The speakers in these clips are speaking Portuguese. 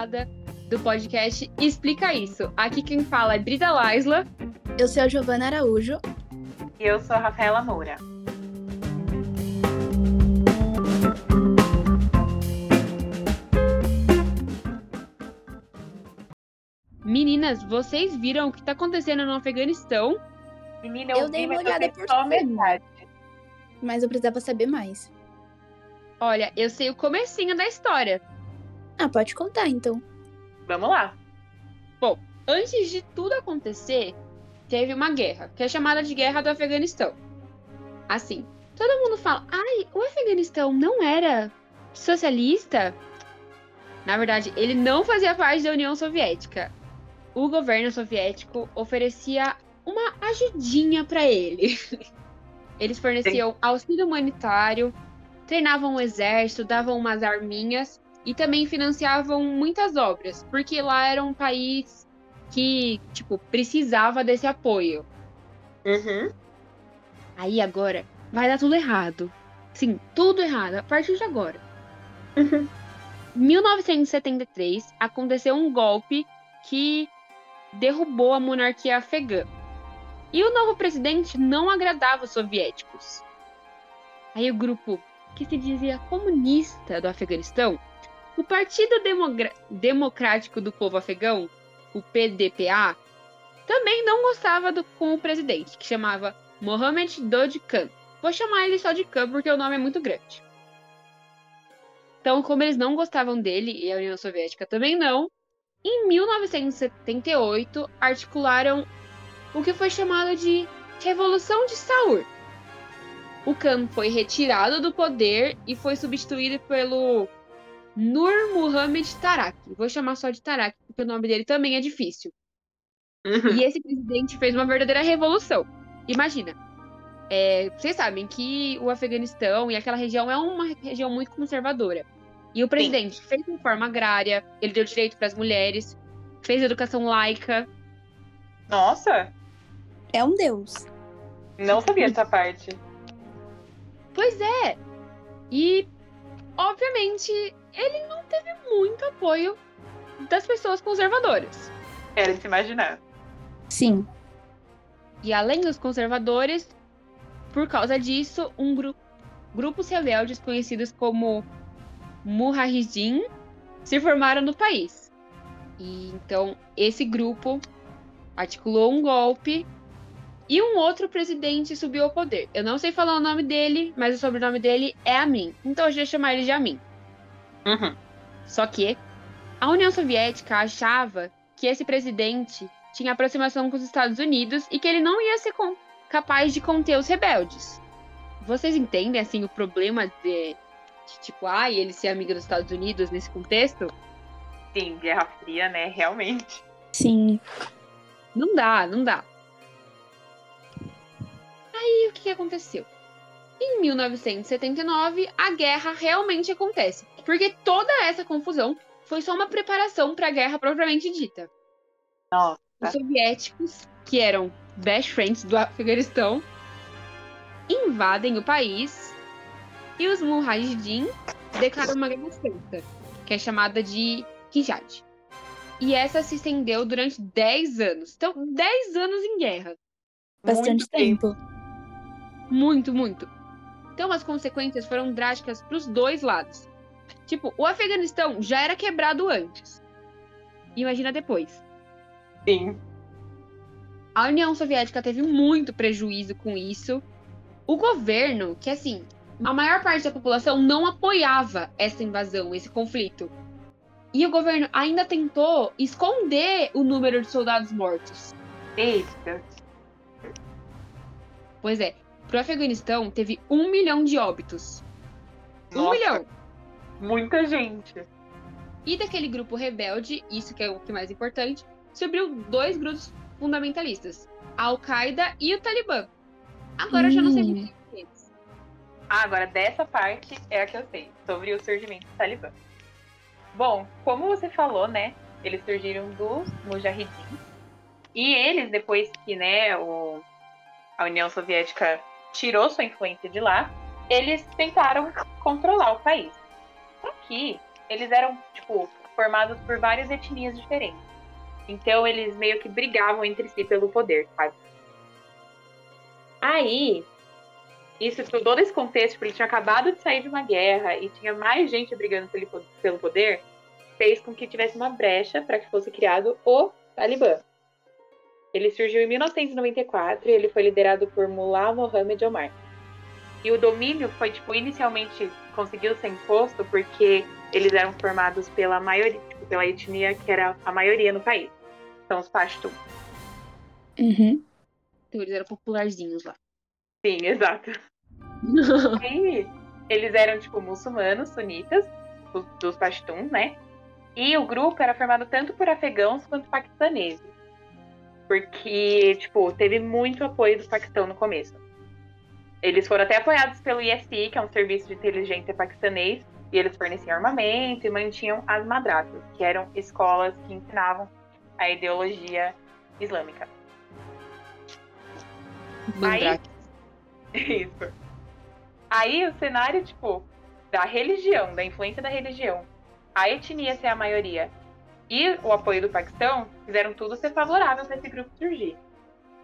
convidada do podcast Explica Isso. Aqui quem fala é Brita Laisla. Eu sou a Giovana Araújo. E eu sou a Rafaela Moura. Meninas, vocês viram o que está acontecendo no Afeganistão? Menina, eu, Eu dei vi, uma mas eu olhada por só cima. metade. Mas eu precisava saber mais. Olha, eu sei o comecinho da história. Ah, pode contar então. Vamos lá. Antes de tudo acontecer, teve uma guerra, que é chamada de Guerra do Afeganistão. Assim, todo mundo fala, ai, o Afeganistão não era socialista? Na verdade, ele não fazia parte da União Soviética. O governo soviético oferecia uma ajudinha pra ele. Eles forneciam auxílio humanitário, treinavam o exército, davam umas arminhas e também financiavam muitas obras, porque lá era um país que, tipo, precisava desse apoio. Uhum. Aí agora vai dar tudo errado. Sim, tudo errado a partir de agora. Uhum. 1973 aconteceu um golpe que derrubou a monarquia afegã. E o novo presidente não agradava os soviéticos. Aí o grupo que se dizia comunista do Afeganistão, o Partido Demogra- Democrático do Povo Afegão, o PDPA, também não gostava do, com o presidente, que chamava Mohamed Dodj Khan. Vou chamar ele só de Khan porque o nome é muito grande. Então, como eles não gostavam dele e a União Soviética também não, em 1978 articularam o que foi chamado de Revolução de Saur. O Khan foi retirado do poder e foi substituído pelo Nur Muhammad Tarak. Vou chamar só de Tarak, porque o nome dele também é difícil. Uhum. E esse presidente fez uma verdadeira revolução. Imagina. é, vocês sabem que o Afeganistão e aquela região é uma região muito conservadora. E o presidente fez reforma agrária, ele deu direito para as mulheres, fez educação laica. Nossa, É um deus. não sabia essa parte. Pois é. E, obviamente, ele não teve muito apoio das pessoas conservadoras. Era de se imaginar. Sim. E além dos conservadores, por causa disso, um gru grupos rebeldes conhecidos como Mujahideen se formaram no país. E então esse grupo articulou um golpe e um outro presidente subiu ao poder. Eu não sei falar o nome dele, mas o sobrenome dele é Amin. Então eu já chamar ele de Amin. Uhum. Só que a União Soviética achava que esse presidente tinha aproximação com os Estados Unidos e que ele não ia ser capaz de conter os rebeldes. Vocês entendem assim o problema de, de tipo, ai, ele ser amigo dos Estados Unidos nesse contexto? Sim, Guerra Fria, né? Realmente. Sim. Não dá, não dá. Aí o que, que aconteceu? Em 1979, a guerra realmente acontece, porque toda essa confusão foi só uma preparação para a guerra propriamente dita. Nossa. Os soviéticos, que eram best friends do Afeganistão, invadem o país e os Mujahideen declaram uma guerra santa, que é chamada de Hijad. E essa se estendeu durante 10 anos. Então, 10 anos em guerra. Bastante Muito tempo. Muito, muito. Então as consequências foram drásticas para os dois lados. Tipo, o Afeganistão já era quebrado antes. Imagina depois. Sim. A União Soviética teve muito prejuízo com isso. O governo, que assim, a maior parte da população não apoiava essa invasão, esse conflito. E o governo ainda tentou esconder o número de soldados mortos. Eita. Pois é, pro Afeganistão teve um milhão de óbitos. Um Nossa, milhão! Muita gente. E daquele grupo rebelde, isso que é o que é mais importante, subiu dois grupos fundamentalistas, a Al-Qaeda e o Talibã. Agora eu já não sei Hum. muito deles. Ah, agora dessa parte é a que eu sei, sobre o surgimento do Talibã. Bom, como você falou, né? Eles surgiram dos Mujahideen. E eles, depois que né, o, a União Soviética tirou sua influência de lá, eles tentaram controlar o país. Só que eles eram, tipo, formados por várias etnias diferentes. Então eles meio que brigavam entre si pelo poder, sabe? Aí, isso todo esse contexto, porque ele tinha acabado de sair de uma guerra e tinha mais gente brigando pelo poder, fez com que tivesse uma brecha para que fosse criado o Talibã. Ele surgiu em 1994 e ele foi liderado por Mullah Mohammed Omar. E o domínio foi, tipo, inicialmente conseguiu ser imposto porque eles eram formados pela maioria, tipo, pela etnia que era a maioria no país. São os Pashtun. Uhum. Então eles eram popularzinhos lá. Sim, exato. e eles eram, tipo, muçulmanos, sunitas, os, dos Pashtun, né? E o grupo era formado tanto por afegãos quanto paquistaneses. Porque, tipo, teve muito apoio do Paquistão no começo. Eles foram até apoiados pelo ISI, que é um serviço de inteligência paquistanês, e eles forneciam armamento e mantinham as madrasas, que eram escolas que ensinavam a ideologia islâmica. Aí, isso. Aí o cenário, tipo, da religião, da influência da religião, a etnia ser a maioria e o apoio do Paquistão fizeram tudo ser favorável para esse grupo surgir.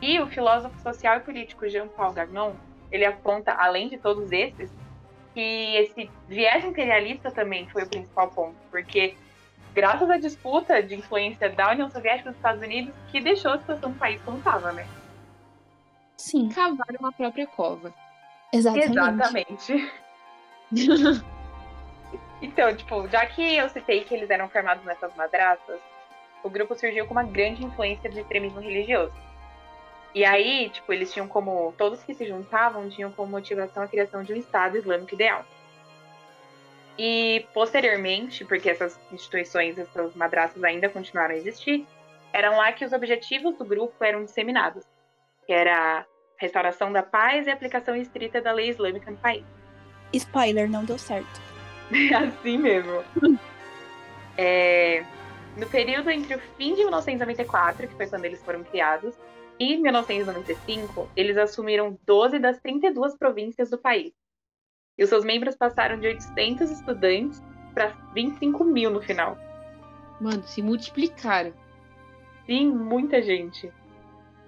E o filósofo social e político Jean-Paul Gagnon, ele aponta, além de todos esses, que esse viés imperialista também foi o principal ponto, porque graças à disputa de influência da União Soviética dos Estados Unidos que deixou a situação do país como estava, né? Sim. Cavaram uma própria cova. Exatamente. Exatamente. então, tipo, já que eu citei que eles eram formados nessas madraças, o grupo surgiu com uma grande influência de extremismo religioso. E aí, tipo, eles tinham como. Todos que se juntavam tinham como motivação a criação de um Estado Islâmico ideal. E posteriormente, porque essas instituições, essas madraças ainda continuaram a existir, eram lá que os objetivos do grupo eram disseminados, que era a restauração da paz e a aplicação estrita da lei islâmica no país. Spoiler, não deu certo. assim mesmo. É, no período entre o fim de 1994, que foi quando eles foram criados, e 1995, eles assumiram 12 das 32 províncias do país. E os seus membros passaram de 800 estudantes para 25 mil no final. Mano, se multiplicaram. Sim, muita gente.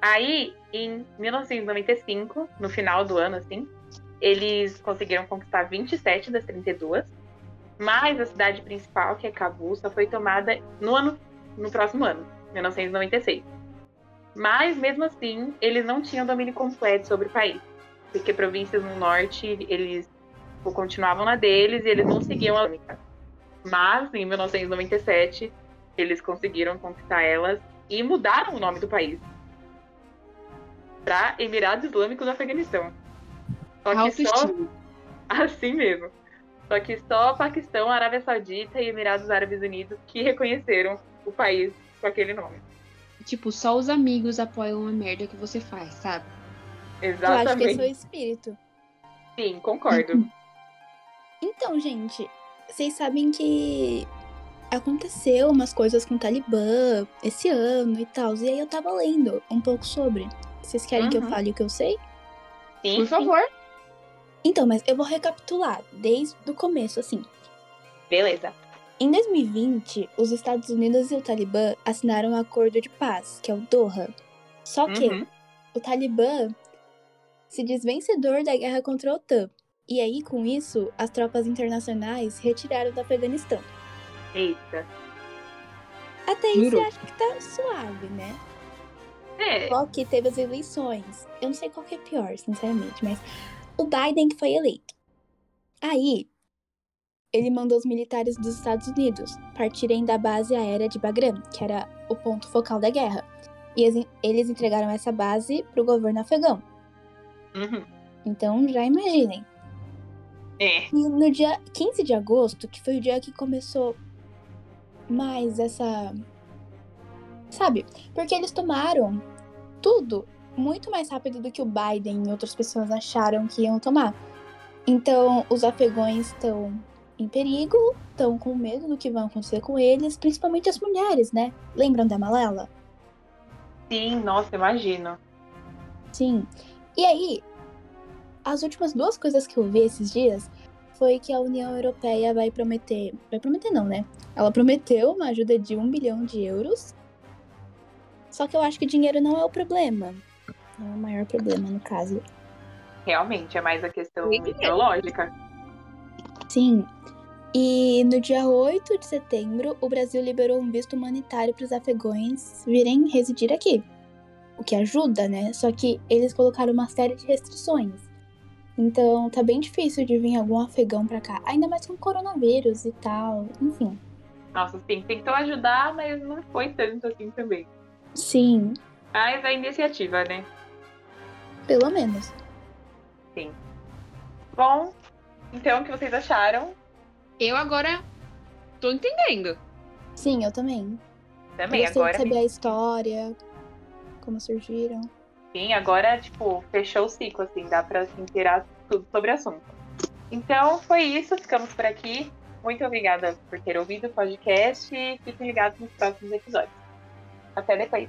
Aí, em 1995, no final do ano, assim, eles conseguiram conquistar 27 das 32, mas a cidade principal, que é Cabul, só foi tomada no ano no próximo ano, 1996. Mas, mesmo assim, eles não tinham domínio completo sobre o país. Porque províncias no norte, eles tipo, continuavam na deles e eles não seguiam a única. Mas, em 1997, eles conseguiram conquistar elas e mudaram o nome do país para Emirados Islâmicos do Afeganistão. Só que só assim mesmo. Só que só Paquistão, Arábia Saudita e Emirados Árabes Unidos que reconheceram o país com aquele nome. Tipo, só os amigos apoiam a merda que você faz, sabe? Exatamente. Eu acho que é o espírito. Sim, concordo. Então, gente, vocês sabem que aconteceu umas coisas com o Talibã esse ano e tal. E aí eu tava lendo um pouco sobre. Vocês querem que eu Uhum. fale o que eu sei? Sim, Por sim. favor. Então, mas eu vou recapitular desde o começo, assim. Beleza. Em 2020, os Estados Unidos e o Talibã assinaram um acordo de paz, que é o Doha. Só que Uhum. o Talibã se diz vencedor da guerra contra a OTAN. E aí, com isso, as tropas internacionais se retiraram do Afeganistão. Eita. Até aí Juro. você acha que tá suave, né? É, Só que teve as eleições. Eu não sei qual que é pior, sinceramente, mas o Biden que foi eleito. Aí, ele mandou os militares dos Estados Unidos partirem da base aérea de Bagram, que era o ponto focal da guerra. E eles- entregaram essa base pro governo afegão. uhum. Então, já imaginem. é. E no dia 15 de agosto, que foi o dia que começou mais essa. Sabe? Porque eles tomaram tudo muito mais rápido do que o Biden e outras pessoas acharam que iam tomar. Então, os afegões estão em perigo, estão com medo do que vai acontecer com eles, principalmente as mulheres, né? Lembram da Malela? Sim, nossa, imagino. Sim. E aí, as últimas duas coisas que eu vi esses dias foi que a União Europeia vai prometer. Vai prometer, não, né? Ela prometeu uma ajuda de um bilhão de euros. Só que eu acho que dinheiro não é o problema. É o maior problema, no caso. Realmente, é mais a questão ideológica. Sim. E no dia 8 de setembro, o Brasil liberou um visto humanitário para os afegãos virem residir aqui. O que ajuda, né? Só que eles colocaram uma série de restrições. Então tá bem difícil de vir algum afegão para cá. Ainda mais com coronavírus e tal. Enfim. Nossa, sim, tentou ajudar, mas não foi tanto assim também. Sim. Mas a iniciativa, né? Pelo menos. Sim. Bom, então o que vocês acharam? Eu agora tô entendendo. Sim, eu também. Também, eu agora. saber a história, como surgiram. Sim, agora, tipo, fechou o ciclo, assim, dá pra se inteirar tudo sobre o assunto. Então, foi isso, ficamos por aqui. Muito obrigada por ter ouvido o podcast e fiquem ligados nos próximos episódios. Até depois.